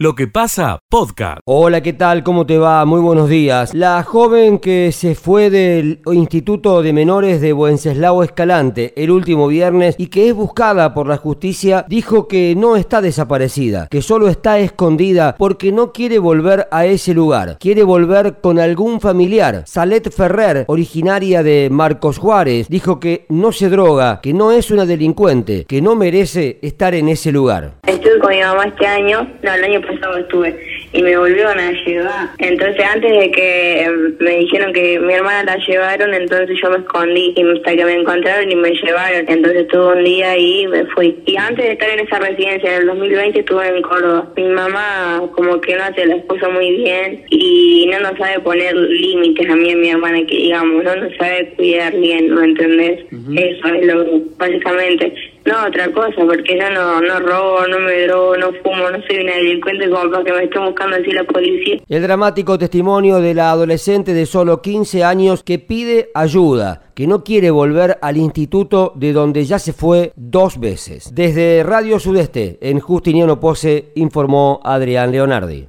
Lo que pasa, podcast. Hola, ¿qué tal? ¿Cómo te va? Muy buenos días. La joven que se fue del Instituto de Menores de Wenceslao Escalante el último viernes y que es buscada por la justicia dijo que no está desaparecida, que solo está escondida porque no quiere volver a ese lugar. Quiere volver con algún familiar. Salet Ferrer, originaria de Marcos Juárez, dijo que no se droga, que no es una delincuente, que no merece estar en ese lugar. Estuve con mi mamá este año, no, el año pasado estuve, y me volvieron a llevar. Entonces, antes de que em, me dijeron que mi hermana la llevaron, entonces yo me escondí y hasta que me encontraron y me llevaron. Entonces, estuve un día ahí y me fui. Y antes de estar en esa residencia, en el 2020, estuve en Córdoba. Mi mamá, como que no hace las cosas muy bien y no nos sabe poner límites a mí y a mi hermana, que digamos, no nos sabe cuidar bien, ¿no entendés? Eso es lo básicamente. No, otra cosa, porque yo no, no robo, no me drogo, no fumo, no soy una delincuente como para que me esté buscando así la policía. El dramático testimonio de la adolescente de solo 15 años que pide ayuda, que no quiere volver al instituto de donde ya se fue dos veces. Desde Radio Sudeste, en Justiniano Pose, informó Adrián Leonardi.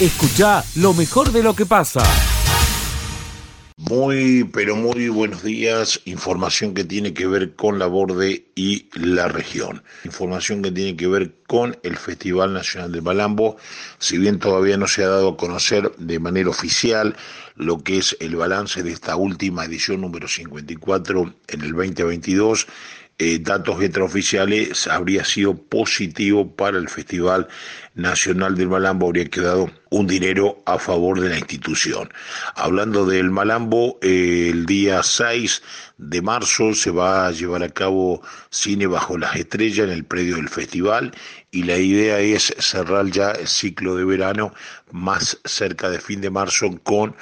Escucha lo mejor de lo que pasa. Muy, pero muy buenos días. Información que tiene que ver con la borde y la región. Información que tiene que ver con el Festival Nacional del Malambo. Si bien todavía no se ha dado a conocer de manera oficial lo que es el balance de esta última edición número 54 en el 2022, eh, datos extraoficiales habría sido positivo para el Festival Nacional del Malambo, habría quedado un dinero a favor de la institución. Hablando del Malambo, eh, el día 6 de marzo se va a llevar a cabo Cine Bajo las Estrellas en el predio del festival y la idea es cerrar ya el ciclo de verano más cerca de fin de marzo con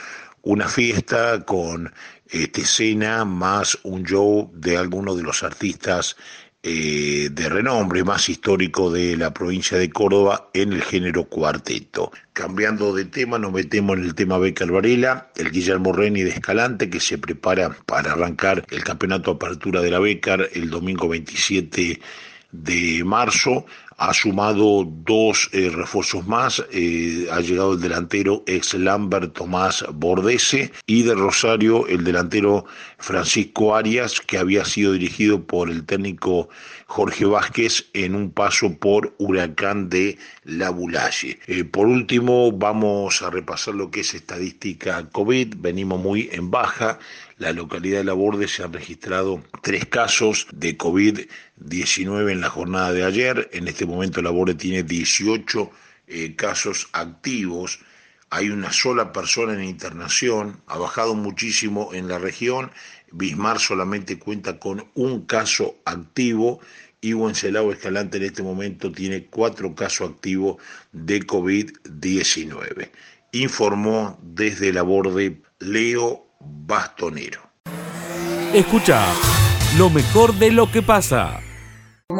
una fiesta con esta escena más un show de algunos de los artistas eh, de renombre más histórico de la provincia de Córdoba en el género cuarteto. Cambiando de tema, nos metemos en el tema Beca Varela, el Guillermo Reni de Escalante, que se prepara para arrancar el campeonato apertura de la Becar el domingo 27 de marzo ha sumado dos eh, refuerzos más, eh, ha llegado el delantero ex Lambert Tomás Bordese y de Rosario el delantero Francisco Arias, que había sido dirigido por el técnico Jorge Vázquez en un paso por Huracán de La Bulalle. Eh, por último, vamos a repasar lo que es estadística COVID, venimos muy en baja, la localidad de La Borde se han registrado tres casos de COVID-19 en la jornada de ayer. En este momento La Borde tiene 18 eh, casos activos. Hay una sola persona en internación. Ha bajado muchísimo en la región. Bismar solamente cuenta con un caso activo y Wenceslao Escalante en este momento tiene cuatro casos activos de COVID-19. Informó desde la borde Leo bastonero. Escucha lo mejor de lo que pasa.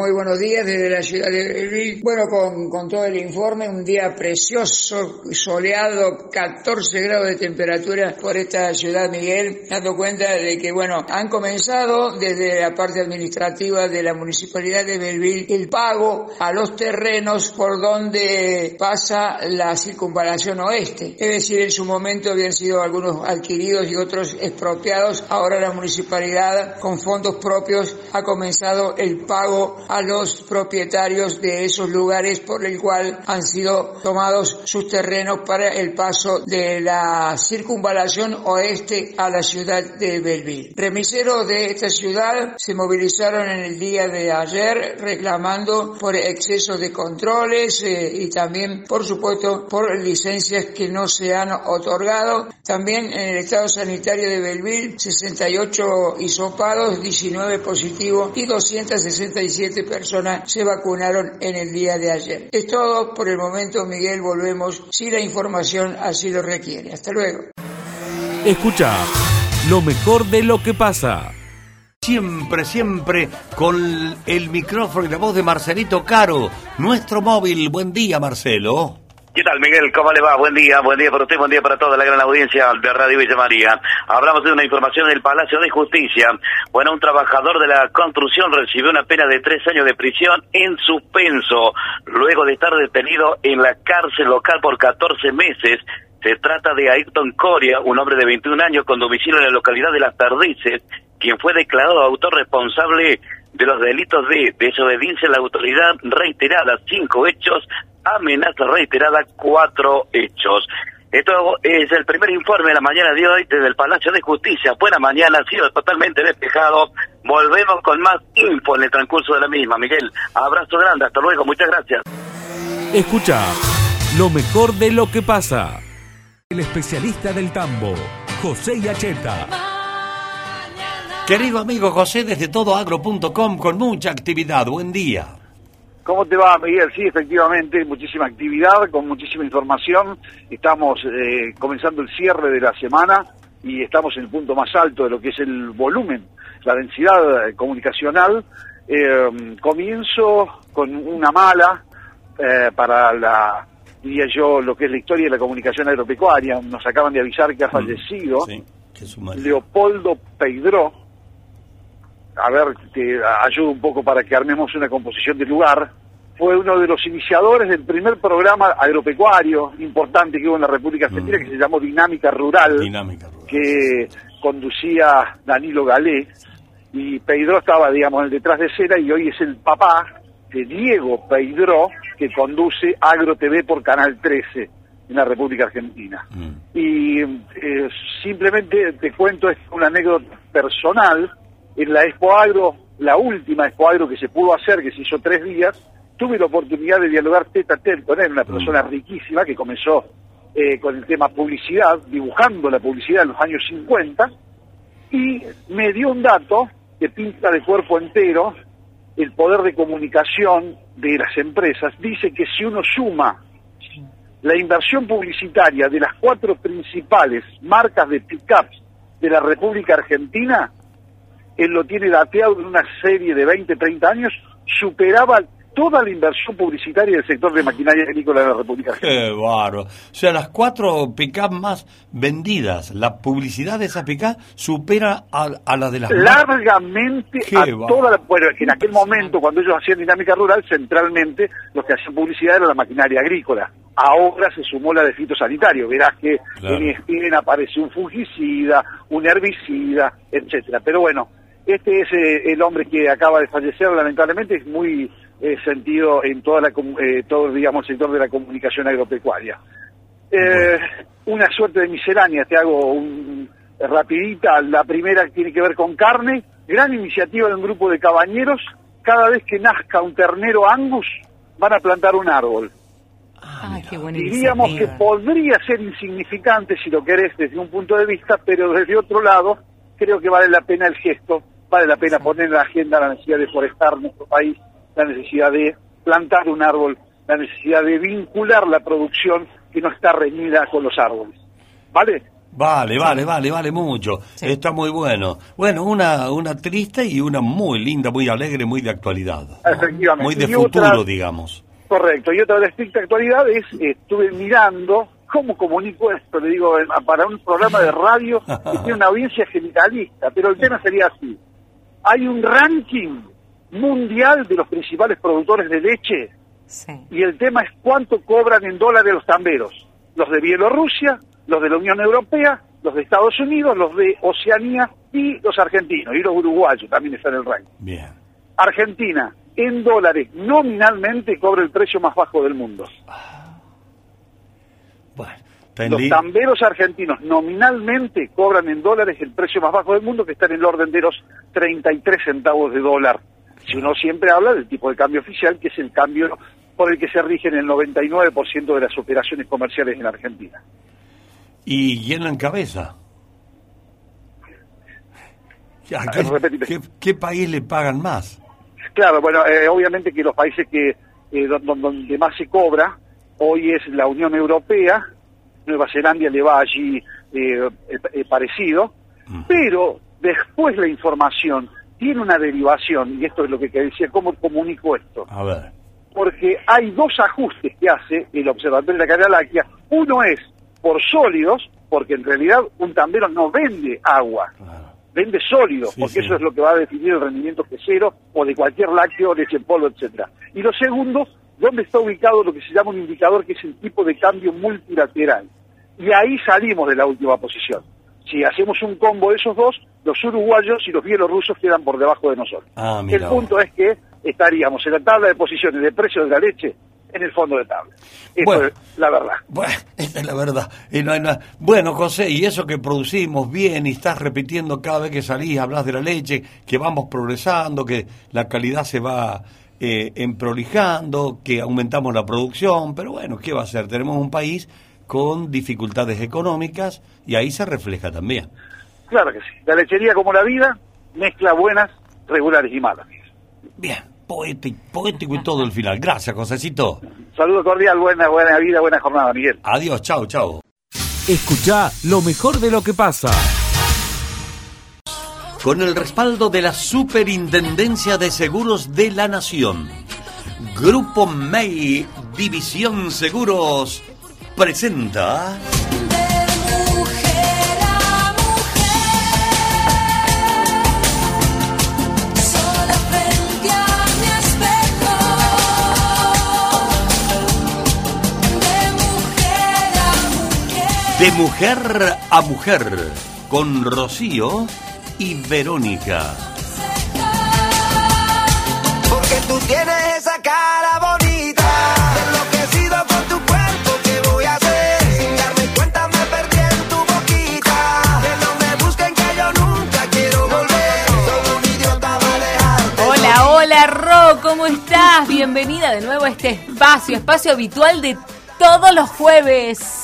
Muy buenos días desde la ciudad de Belville. Bueno, con, con, todo el informe, un día precioso, soleado, 14 grados de temperatura por esta ciudad, Miguel, dando cuenta de que, bueno, han comenzado desde la parte administrativa de la municipalidad de Belville el pago a los terrenos por donde pasa la circunvalación oeste. Es decir, en su momento habían sido algunos adquiridos y otros expropiados. Ahora la municipalidad, con fondos propios, ha comenzado el pago a los propietarios de esos lugares por el cual han sido tomados sus terrenos para el paso de la circunvalación oeste a la ciudad de Belleville. Remiseros de esta ciudad se movilizaron en el día de ayer reclamando por exceso de controles eh, y también, por supuesto, por licencias que no se han otorgado. También en el estado sanitario de Belleville, 68 hisopados, 19 positivos y 267 personas se vacunaron en el día de ayer. Es todo por el momento, Miguel. Volvemos si la información así lo requiere. Hasta luego. Escucha lo mejor de lo que pasa. Siempre, siempre con el micrófono y la voz de Marcelito Caro, nuestro móvil. Buen día, Marcelo. ¿Qué tal, Miguel? ¿Cómo le va? Buen día, buen día para usted, buen día para toda la gran audiencia de Radio Villa María. Hablamos de una información del Palacio de Justicia. Bueno, un trabajador de la construcción recibió una pena de tres años de prisión en suspenso, luego de estar detenido en la cárcel local por 14 meses. Se trata de Ayrton Coria, un hombre de 21 años con domicilio en la localidad de Las Perdices, quien fue declarado autor responsable de los delitos de desobediencia a la autoridad reiterada, cinco hechos, amenaza reiterada, cuatro hechos. Esto es el primer informe de la mañana de hoy desde el Palacio de Justicia. Buena mañana, ha sido totalmente despejado. Volvemos con más info en el transcurso de la misma. Miguel, abrazo grande, hasta luego, muchas gracias. Escucha lo mejor de lo que pasa. El especialista del tambo, José Yacheta. Querido amigo José, desde todoagro.com con mucha actividad. Buen día. ¿Cómo te va, Miguel? Sí, efectivamente, muchísima actividad, con muchísima información. Estamos eh, comenzando el cierre de la semana y estamos en el punto más alto de lo que es el volumen, la densidad eh, comunicacional. Eh, comienzo con una mala para la, diría yo, lo que es la historia de la comunicación agropecuaria. Nos acaban de avisar que ha mm, fallecido Leopoldo Peidró, a ver, te ayudo un poco para que armemos una composición de lugar, fue uno de los iniciadores del primer programa agropecuario importante que hubo en la República Argentina, mm. que se llamó Dinámica Rural, que conducía Danilo Galé, y Peidró estaba, digamos, en el detrás de escena, y hoy es el papá de Diego Peidró, que conduce Agro TV por Canal 13 en la República Argentina. Mm. Y eh, simplemente te cuento una anécdota personal, en la Expo Agro, la última Expo Agro que se pudo hacer, que se hizo tres días, tuve la oportunidad de dialogar teta a teta con él, una persona mm. riquísima que comenzó eh, con el tema publicidad, dibujando la publicidad en los años 50, y me dio un dato que pinta de cuerpo entero el poder de comunicación de las empresas. Dice que si uno suma la inversión publicitaria de las cuatro principales marcas de pick-ups de la República Argentina, él lo tiene dateado en una serie de 20, 30 años, superaba toda la inversión publicitaria del sector de maquinaria agrícola de la República Argentina. Qué bárbaro. O sea, las cuatro pick más vendidas, la publicidad de esas pick supera a, la de las Largamente a toda la... Bueno, en aquel momento, cuando ellos hacían dinámica rural, centralmente los que hacían publicidad era la maquinaria agrícola. Ahora se sumó la de fitosanitario. Verás que en ESPN aparece un fungicida, un herbicida, etcétera. Pero bueno, este es eh, el hombre que acaba de fallecer, lamentablemente, es muy eh, sentido en toda la, eh, todo digamos, el sector de la comunicación agropecuaria. Una suerte de miscelánea, te hago un, rapidita. La primera tiene que ver con carne, gran iniciativa de un grupo de cabañeros. Cada vez que nazca un ternero angus, van a plantar un árbol. Ah, qué Diríamos que podría ser insignificante si lo querés desde un punto de vista, pero desde otro lado creo que vale la pena el gesto vale la pena poner en la agenda la necesidad de forestar nuestro país, la necesidad de plantar un árbol, la necesidad de vincular la producción que no está reñida con los árboles. ¿Vale? Vale, vale, vale, vale mucho. Está muy bueno. Bueno, una, una triste y una muy linda, muy alegre, muy de actualidad. Efectivamente. Muy de futuro, digamos. Correcto. Y otra de estricta actualidad es, estuve mirando cómo comunico esto, le digo, para un programa de radio que tiene una audiencia generalista, pero el tema sería así hay un ranking mundial de los principales productores de leche y el tema es cuánto cobran en dólares los tamberos, los de Bielorrusia, los de la Unión Europea, los de Estados Unidos, los de Oceanía y los argentinos, y los uruguayos también están en el ranking. Bien. Argentina, en dólares, nominalmente cobra el precio más bajo del mundo. Bueno. Los tamberos argentinos nominalmente cobran en dólares el precio más bajo del mundo, que está en el orden de los 33 centavos de dólar. Si uno siempre habla del tipo de cambio oficial, que es el cambio por el que se rigen el 99% de las operaciones comerciales en Argentina. ¿Y quién en cabeza? ¿Qué, país le pagan más? Claro, bueno, eh, obviamente que los países que eh, donde más se cobra hoy es la Unión Europea, Nueva Zelanda le va allí eh, eh, eh, parecido, pero después la información tiene una derivación, y esto es lo que decía, ¿cómo comunico esto? A ver. porque hay dos ajustes que hace el Observatorio de la Láctea. Uno es por sólidos, porque en realidad un tambero no vende agua, vende sólidos, Sí, porque sí. eso es lo que va a definir el rendimiento quesero o de cualquier lácteo, leche en polvo, etcétera. Y lo segundo, dónde está ubicado lo que se llama un indicador que es el tipo de cambio multilateral. Y ahí salimos de la última posición. Si hacemos un combo de esos dos, los uruguayos y los bielorrusos quedan por debajo de nosotros. Ah, el punto es que estaríamos en la tabla de posiciones de precio de la leche en el fondo de tabla. Bueno. es la verdad. Bueno, esta es la verdad. Y no hay nada- Bueno, José, y eso que producimos bien y estás repitiendo cada vez que salís, hablas de la leche, que vamos progresando, que la calidad se va eh, emprolijando, que aumentamos la producción, pero bueno, ¿qué va a ser? Tenemos un país con dificultades económicas y ahí se refleja también. Claro que sí. La lechería como la vida mezcla buenas, regulares y malas. Bien, poético, poético y todo el final. Gracias, Josecito. Saludo cordial, buena, buena vida, buena jornada, Miguel. Adiós, chao, chao. Escucha lo mejor de lo que pasa. Con el respaldo de la Superintendencia de Seguros de la Nación. Grupo MEI, División Seguros, presenta... De mujer a mujer, con Rocío y Verónica. Porque tú tienes esa cara bonita Enloquecido con tu cuerpo, ¿qué voy a hacer? Sin darme cuenta me perdí en tu boquita Que no me busquen que yo nunca quiero volver Soy un idiota para dejarte Hola, hola Ro, ¿cómo estás? Bienvenida de nuevo a este espacio, espacio habitual de todos los jueves.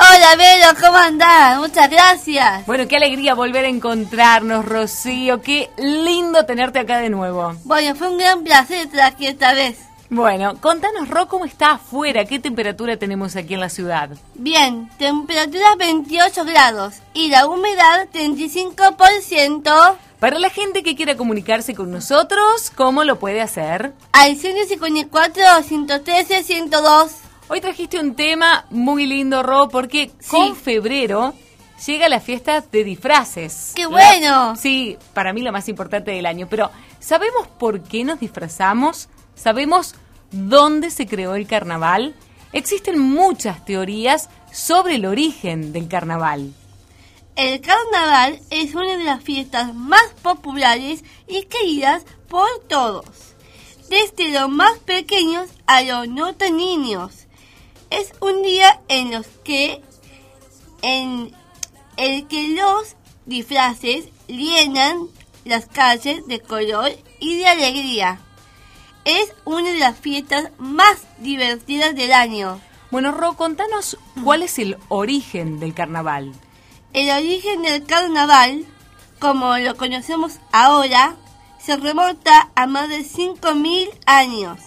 Hola, Vero, ¿cómo andás? Muchas gracias. Bueno, qué alegría volver a encontrarnos, Rocío. Qué lindo tenerte acá de nuevo. Bueno, fue un gran placer estar aquí esta vez. Bueno, contanos, Ro, ¿cómo está afuera? ¿Qué temperatura tenemos aquí en la ciudad? Bien, temperatura 28 grados y la humedad 35%. Para la gente que quiera comunicarse con nosotros, ¿cómo lo puede hacer? Al 154, 113, 102. Hoy trajiste un tema muy lindo, Ro, porque con febrero llega la fiesta de disfraces. ¡Qué La- bueno! sí, para mí la más importante del año. Pero, ¿sabemos por qué nos disfrazamos? ¿Sabemos dónde se creó el carnaval? Existen muchas teorías sobre el origen del carnaval. El carnaval es una de las fiestas más populares y queridas por todos, desde los más pequeños a los no tan niños. Es un día en los que en el que los disfraces llenan las calles de color y de alegría. Es una de las fiestas más divertidas del año. Bueno, Ro, contanos cuál es el origen del carnaval. El origen del carnaval, como lo conocemos ahora, se remonta a más de 5.000 años.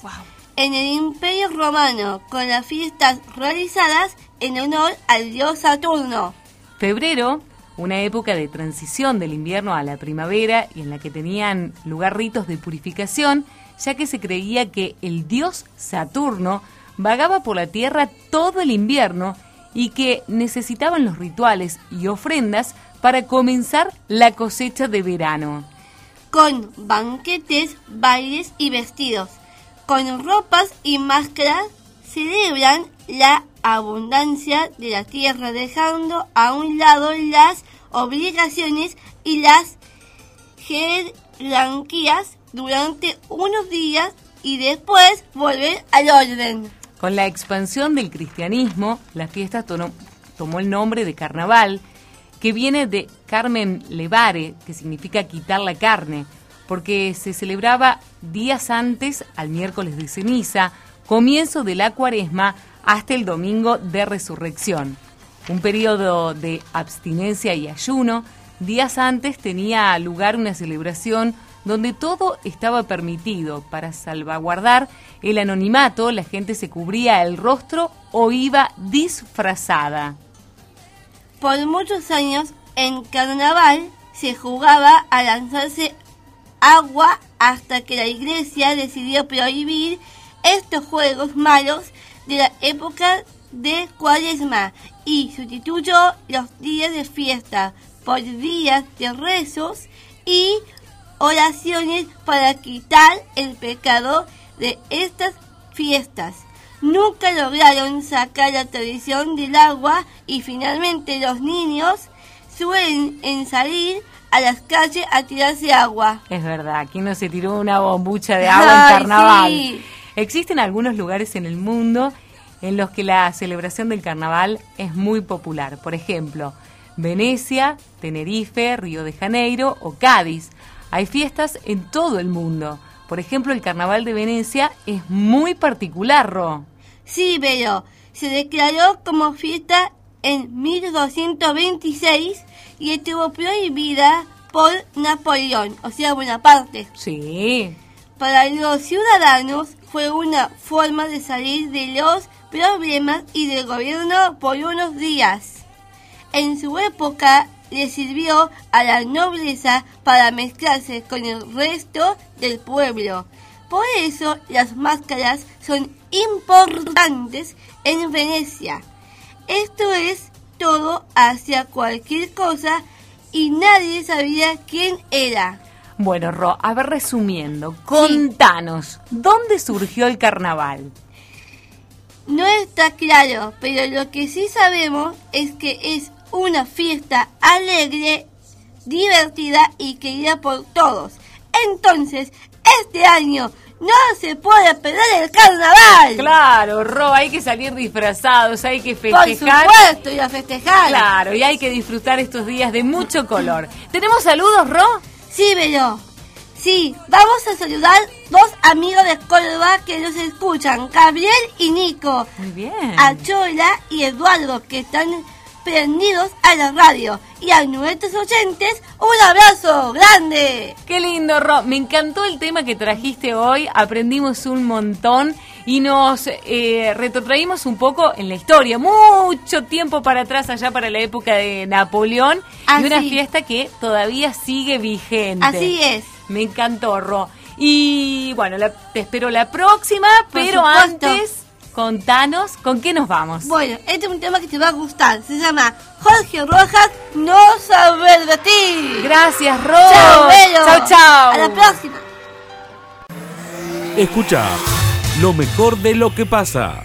En el Imperio Romano, con las fiestas realizadas en honor al dios Saturno. Febrero, una época de transición del invierno a la primavera y en la que tenían lugar ritos de purificación, ya que se creía que el dios Saturno vagaba por la tierra todo el invierno y que necesitaban los rituales y ofrendas para comenzar la cosecha de verano. Con banquetes, bailes y vestidos. Con ropas y máscaras celebran la abundancia de la tierra dejando a un lado las obligaciones y las jerarquías durante unos días y después volver al orden. Con la expansión del cristianismo, la fiesta tomó el nombre de carnaval, que viene de Carmen Levare, que significa quitar la carne, porque se celebraba días antes al miércoles de ceniza, comienzo de la cuaresma, hasta el domingo de resurrección. Un periodo de abstinencia y ayuno, días antes tenía lugar una celebración donde todo estaba permitido. Para salvaguardar el anonimato, la gente se cubría el rostro o iba disfrazada. Por muchos años en carnaval se jugaba a lanzarse agua hasta que la iglesia decidió prohibir estos juegos malos de la época de cuaresma y sustituyó los días de fiesta por días de rezos y oraciones para quitar el pecado de estas fiestas. Nunca lograron sacar la tradición del agua y finalmente los niños suelen en salir a las calles a tirarse agua. Es verdad, aquí no se tiró una bombucha de agua en carnaval. sí. Existen algunos lugares en el mundo en los que la celebración del carnaval es muy popular. Por ejemplo, Venecia, Tenerife, Río de Janeiro o Cádiz. Hay fiestas en todo el mundo. Por ejemplo, el carnaval de Venecia es muy particular, Ro. Sí, pero se declaró como fiesta en 1226 y estuvo prohibida por Napoleón, o sea, Bonaparte. Sí. Para los ciudadanos fue una forma de salir de los problemas y del gobierno por unos días. En su época le sirvió a la nobleza para mezclarse con el resto del pueblo. Por eso las máscaras son importantes en Venecia. Esto es todo hacia cualquier cosa y nadie sabía quién era. Bueno, Ro, a ver, resumiendo, contanos, ¿dónde surgió el carnaval? No está claro, pero lo que sí sabemos es que es una fiesta alegre, divertida y querida por todos. Entonces, este año no se puede perder el carnaval. Claro, Ro, hay que salir disfrazados, hay que Por festejar. supuesto, y a festejar. Claro, y hay que disfrutar estos días de mucho color. ¿Tenemos saludos, Ro? Sí, pero... Sí, vamos a saludar dos amigos de Córdoba que nos escuchan, Gabriel y Nico. Muy bien. A Chola y Eduardo, que están prendidos a la radio. Y a nuestros oyentes, un abrazo grande. Qué lindo, Ro. Me encantó el tema que trajiste hoy. Aprendimos un montón y nos eh, retrotraímos un poco en la historia. Mucho tiempo para atrás, allá para la época de Napoleón. Y una Así. fiesta que todavía sigue vigente. Así es. Me encantó, Ro. Y bueno, la- te espero la próxima, pero antes, contanos con qué nos vamos. Bueno, este es un tema que te va a gustar. Se llama Jorge Rojas, No saber de ti. Gracias, Ro. Chao. Chao, chao. A la próxima. Escucha lo mejor de lo que pasa.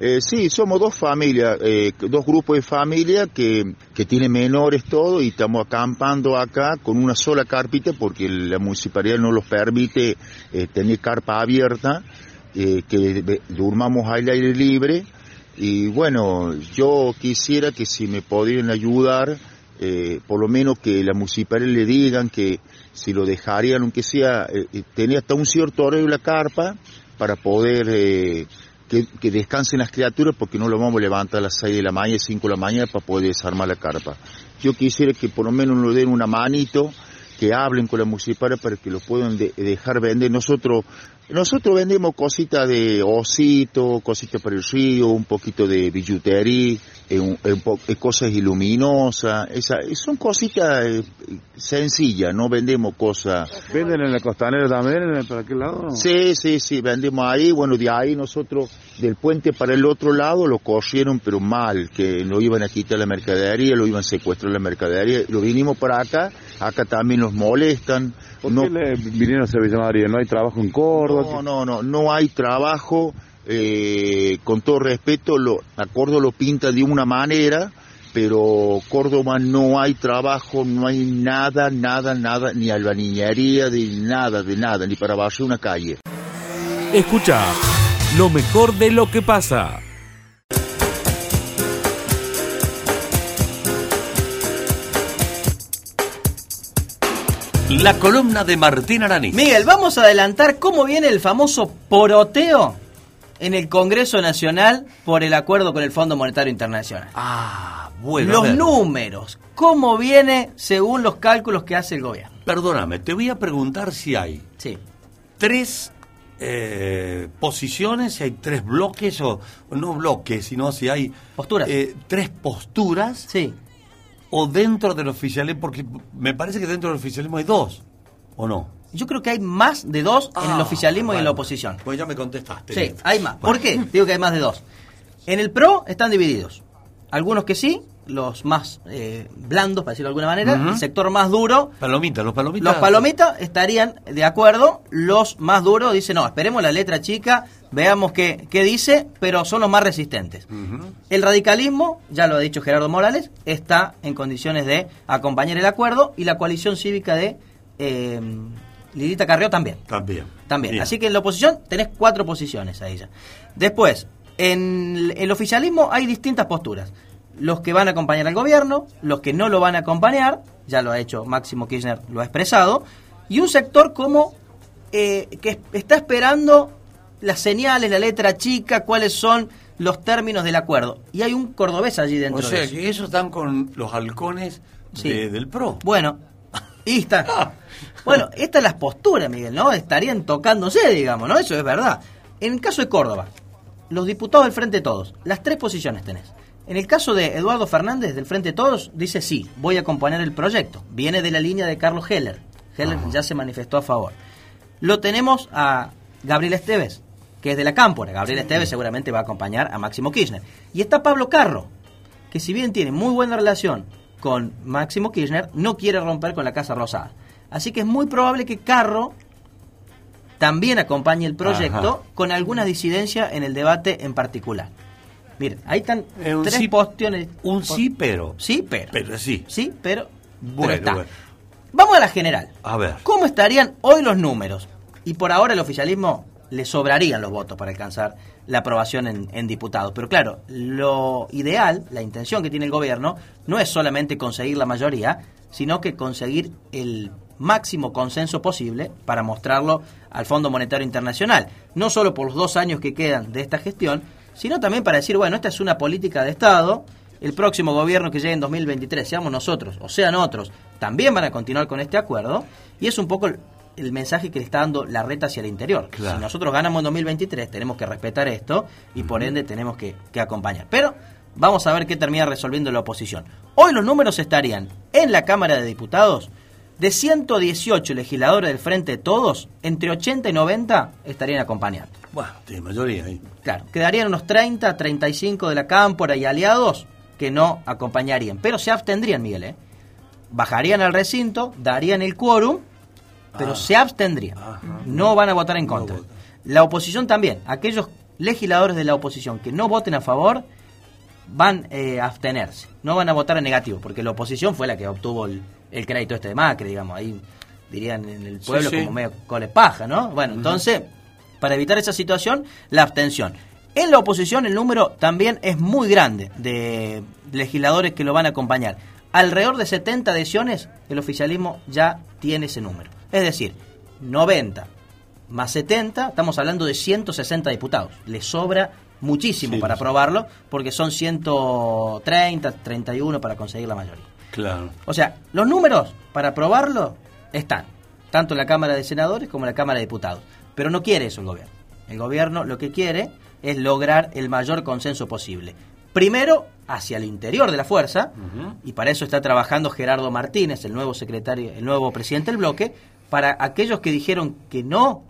Eh, sí, somos dos familias, eh, dos grupos de familia que, que tienen menores todo y estamos acampando acá con una sola carpita porque la municipalidad no nos permite eh, tener carpa abierta, eh, que durmamos al aire libre y bueno, yo quisiera que si me podrían ayudar, eh, por lo menos que la municipalidad le digan que si lo dejarían, aunque sea, eh, eh, tener hasta un cierto horario la carpa para poder eh, que, que descansen las criaturas porque no lo vamos a levantar a las 6 de la mañana, 5 de la mañana para poder desarmar la carpa. Yo quisiera que por lo menos nos den una manito, que hablen con la municipalidad para que lo puedan de- dejar vender. Nosotros nosotros vendemos cositas de osito, cositas para el río, un poquito de billutería, eh, un- un po- eh, cosas iluminosas, esa, eh, son cositas eh, sencillas, no vendemos cosas ¿Venden en la costanera también, para aquel lado? Sí, sí, sí, vendemos ahí. Bueno, de ahí nosotros, del puente para el otro lado, lo corrieron, pero mal, que lo iban a quitar la mercadería, lo iban a secuestrar la mercadería. Lo vinimos para acá, acá también nos molestan. ¿Por no, qué le vinieron a Villa María? ¿No hay trabajo en Córdoba? no, no, no, no hay trabajo. eh, con todo respeto, lo, a Córdoba lo pinta de una manera, pero Córdoba no hay trabajo, no hay nada, nada, nada, ni albañilería, de nada, de nada, ni para barrer una calle. Escucha lo mejor de lo que pasa. La columna de Martín Araní. Miguel, vamos a adelantar cómo viene el famoso poroteo en el Congreso Nacional por el acuerdo con el Fondo Monetario Internacional. Ah, bueno. los números, cómo viene según los cálculos que hace el gobierno. Perdóname, te voy a preguntar si hay Sí. tres eh, posiciones, si hay tres bloques, o o no bloques, sino si hay Posturas. eh, tres posturas, Sí. O dentro del oficialismo, porque me parece que dentro del oficialismo hay dos, ¿o no? Yo creo que hay más de dos en el Ah, oficialismo y en la oposición. Pues ya me contestaste. Sí, hay más. ¿Por qué? Digo que hay más de dos. En el PRO están divididos. Algunos que sí, los más eh, blandos, para decirlo de alguna manera, el sector más duro. Palomitas, los palomitas. Los palomitas estarían de acuerdo, los más duros dicen, no, esperemos la letra chica, veamos qué, qué dice, pero son los más resistentes. El radicalismo, ya lo ha dicho Gerardo Morales, está en condiciones de acompañar el acuerdo y la coalición cívica de eh, Lilita Carrió también. También. También. Bien. Así que en la oposición tenés cuatro posiciones ahí ya. Después, en el oficialismo hay distintas posturas. Los que van a acompañar al gobierno, los que no lo van a acompañar, ya lo ha hecho Máximo Kirchner, lo ha expresado, y un sector como eh, que es- está esperando las señales, la letra chica, cuáles son los términos del acuerdo. Y hay un cordobés allí dentro O sea, de eso. que ellos están con los halcones Sí. de- del PRO. Bueno, y está. Bueno, esta es la postura, Miguel, ¿no? Estarían tocándose, digamos, ¿no? Eso es verdad. En el caso de Córdoba, los diputados del Frente de Todos, las tres posiciones tenés. En el caso de Eduardo Fernández del Frente de Todos, dice sí, voy a acompañar el proyecto. Viene de la línea de Carlos Heller. Heller ya se manifestó a favor. Lo tenemos a Gabriel Esteves, que es de la Cámpora. Gabriel Esteves seguramente va a acompañar a Máximo Kirchner. Y está Pablo Carro, que si bien tiene muy buena relación con Máximo Kirchner, no quiere romper con la Casa Rosada. Así que es muy probable que Carro también acompañe el proyecto Ajá. con alguna disidencia en el debate en particular. Miren, ahí están Eh, tres sí- postiones. Un sí, pero. Sí, pero. Pero sí. Sí, pero. pero Bueno, está. bueno. Vamos a la general. A ver. ¿Cómo estarían hoy los números? Y por ahora el oficialismo le sobrarían los votos para alcanzar la aprobación en, diputados. Pero claro, lo ideal, la intención que tiene el gobierno, no es solamente conseguir la mayoría, sino que conseguir el máximo consenso posible para mostrarlo al Fondo Monetario Internacional. No solo por los dos años que quedan de esta gestión, sino también para decir, bueno, esta es una política de Estado, el próximo gobierno que llegue en 2023, seamos nosotros o sean otros, también van a continuar con este acuerdo, y es un poco el, mensaje que le está dando la reta hacia el interior. Claro. Si nosotros ganamos en 2023, tenemos que respetar esto y por ende tenemos que, que acompañar. Pero vamos a ver qué termina resolviendo la oposición. Hoy los números estarían en la Cámara de Diputados. De 118 legisladores del Frente de Todos, entre 80 y 90 estarían acompañando. Bueno, tiene mayoría ahí. Claro, quedarían unos 30, 35 de la Cámpora y aliados que no acompañarían, pero se abstendrían, Miguel, ¿eh? Bajarían al recinto, darían el quórum, pero Ah. se abstendrían. No van a votar en contra. La oposición también, aquellos legisladores de la oposición que no voten a favor van eh, a abstenerse, no van a votar en negativo, porque la oposición fue la que obtuvo el, el crédito este de Macri, digamos, ahí dirían en el pueblo sí. como medio cole paja, ¿no? Bueno, entonces, para evitar esa situación, la abstención. En la oposición el número también es muy grande de legisladores que lo van a acompañar. Alrededor de 70 adhesiones, el oficialismo ya tiene ese número. Es decir, 90 más 70, estamos hablando de 160 diputados. Le sobra muchísimo Sí, para le aprobarlo, porque son 130, 31 para conseguir la mayoría. Claro. O sea, los números para aprobarlo están, tanto en la Cámara de Senadores como en la Cámara de Diputados. Pero no quiere eso el gobierno. El gobierno lo que quiere es lograr el mayor consenso posible. Primero, hacia el interior de la fuerza, y para eso está trabajando Gerardo Martínez, el nuevo secretario, el nuevo presidente del bloque, para aquellos que dijeron que no,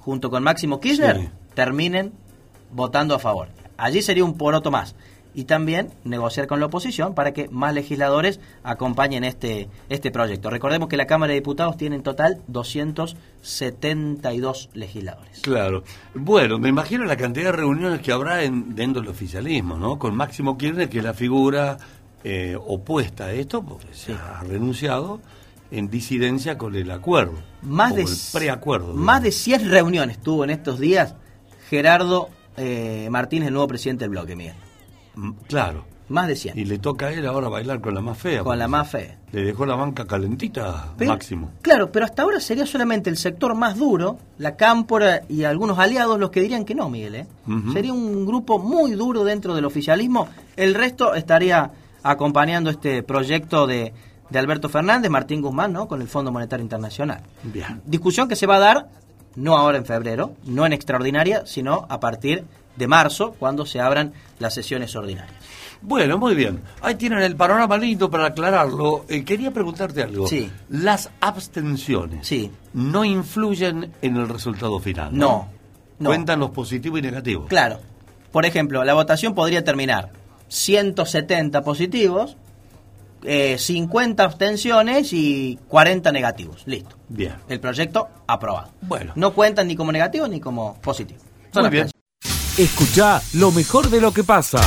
junto con Máximo Kirchner, Sí. terminen votando a favor. Allí sería un poroto más. Y también negociar con la oposición para que más legisladores acompañen este, este proyecto. Recordemos que la Cámara de Diputados tiene en total 272 legisladores. Claro. Bueno, me imagino la cantidad de reuniones que habrá en, dentro del oficialismo, ¿no? Con Máximo Kirchner, que es la figura eh, opuesta a esto, porque se ha renunciado en disidencia con el acuerdo. Más de, el preacuerdo. más de 100 reuniones tuvo en estos días Gerardo eh, Martínez, el nuevo presidente del bloque, Miguel. Mm, Claro. Más de 100. Y le toca a él ahora bailar con la más fea. Con la más fea. Le dejó la banca calentita Pero- Máximo. Claro, pero hasta ahora sería solamente el sector más duro, la Cámpora y algunos aliados los que dirían que no, Miguel. ¿eh? Sería un grupo muy duro dentro del oficialismo. El resto estaría acompañando este proyecto de, de Alberto Fernández, Martín Guzmán, ¿no? con el Fondo Monetario Internacional. Bien. Discusión que se va a dar no ahora en febrero, no en extraordinaria, sino a partir de marzo, cuando se abran las sesiones ordinarias. Bueno, muy bien. Ahí tienen el panorama lindo para aclararlo. Eh, quería preguntarte algo. Sí. Las abstenciones Sí. no influyen en el resultado final. No, no. Cuentan los positivos y negativos. Claro. Por ejemplo, la votación podría terminar 170 positivos, eh, 50 abstenciones y 40 negativos. Listo. Bien. El proyecto aprobado. Bueno. No cuentan ni como negativo ni como positivo. Son Muy bien. abstenciones. Escucha lo mejor de lo que pasa.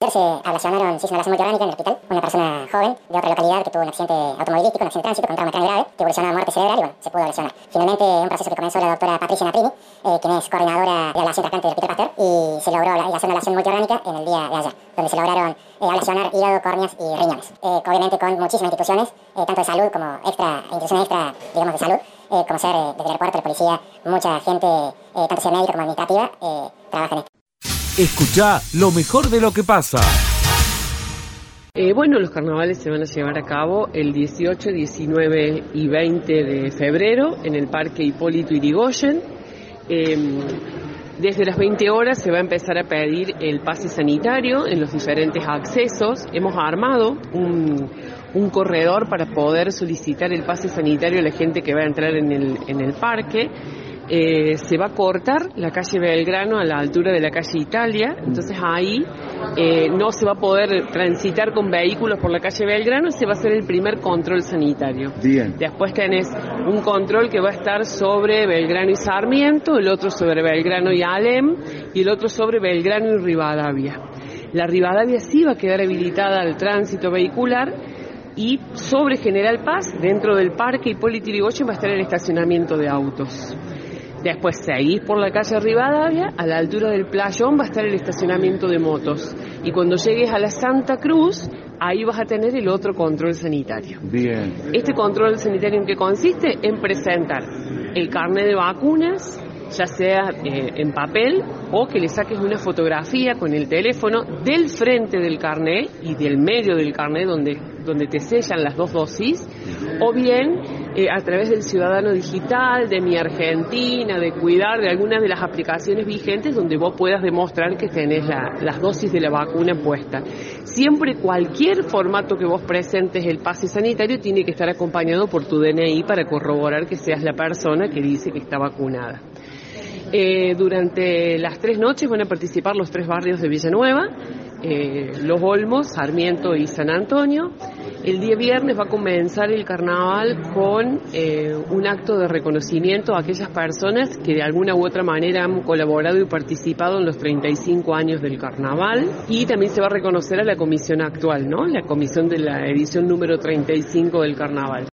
Ayer se ablacionaron, hizo una ablación multiorgánica en el hospital, una persona joven de otra localidad que tuvo un accidente automovilístico, un accidente de tránsito con trauma grave, que evolucionó a muerte cerebral y bueno, se pudo ablacionar. Finalmente, un proceso que comenzó la doctora Patricia Naprini, eh, quien es coordinadora de ablación tratante del Hospital Pasteur, y se logró la, hacer una ablación multiorgánica en el día de ayer, donde se lograron eh, ablacionar hígado, córneas y riñones. Eh, obviamente con muchísimas instituciones, eh, tanto de salud como extra, instituciones extra, digamos, de salud, eh, como ser eh, desde el aeropuerto, la policía, mucha gente, eh, tanto sea médica como administrativa, eh, trabaja en esto. Escucha lo mejor de lo que pasa. Eh, bueno, los carnavales se van a llevar a cabo el 18, 19 y 20 de febrero en el Parque Hipólito Irigoyen. Eh, desde las 20 horas se va a empezar a pedir el pase sanitario en los diferentes accesos. Hemos armado un, corredor para poder solicitar el pase sanitario a la gente que va a entrar en el parque. Eh, se va a cortar la calle Belgrano a la altura de la calle Italia, entonces ahí eh, no se va a poder transitar con vehículos por la calle Belgrano se va a hacer el primer control sanitario. Bien. Después tenés un control que va a estar sobre Belgrano y Sarmiento, el otro sobre Belgrano y Alem y el otro sobre Belgrano y Rivadavia. La Rivadavia sí va a quedar habilitada al tránsito vehicular y sobre General Paz, dentro del parque Hipólito Yrigoyen, va a estar el estacionamiento de autos. Después seguís por la calle Rivadavia, a la altura del playón va a estar el estacionamiento de motos. Y cuando llegues a la Santa Cruz, ahí vas a tener el otro control sanitario. Bien. Este control sanitario en qué consiste? En presentar el carnet de vacunas, ya sea eh, en papel o que le saques una fotografía con el teléfono del frente del carnet y del medio del carnet donde, donde te sellan las dos dosis, o bien eh, a través del Ciudadano Digital, de Mi Argentina, de Cuidar, de algunas de las aplicaciones vigentes donde vos puedas demostrar que tenés la- las dosis de la vacuna puesta. Siempre cualquier formato que vos presentes el pase sanitario tiene que estar acompañado por tu DNI para corroborar que seas la persona que dice que está vacunada. Eh, durante las tres noches van a participar los tres barrios de Villanueva, eh, Los Olmos, Sarmiento y San Antonio. El día viernes va a comenzar el carnaval con eh, un acto de reconocimiento a aquellas personas que de alguna u otra manera han colaborado y participado en los 35 años del carnaval. Y también se va a reconocer a la comisión actual, ¿no? La comisión de la edición número 35 del carnaval.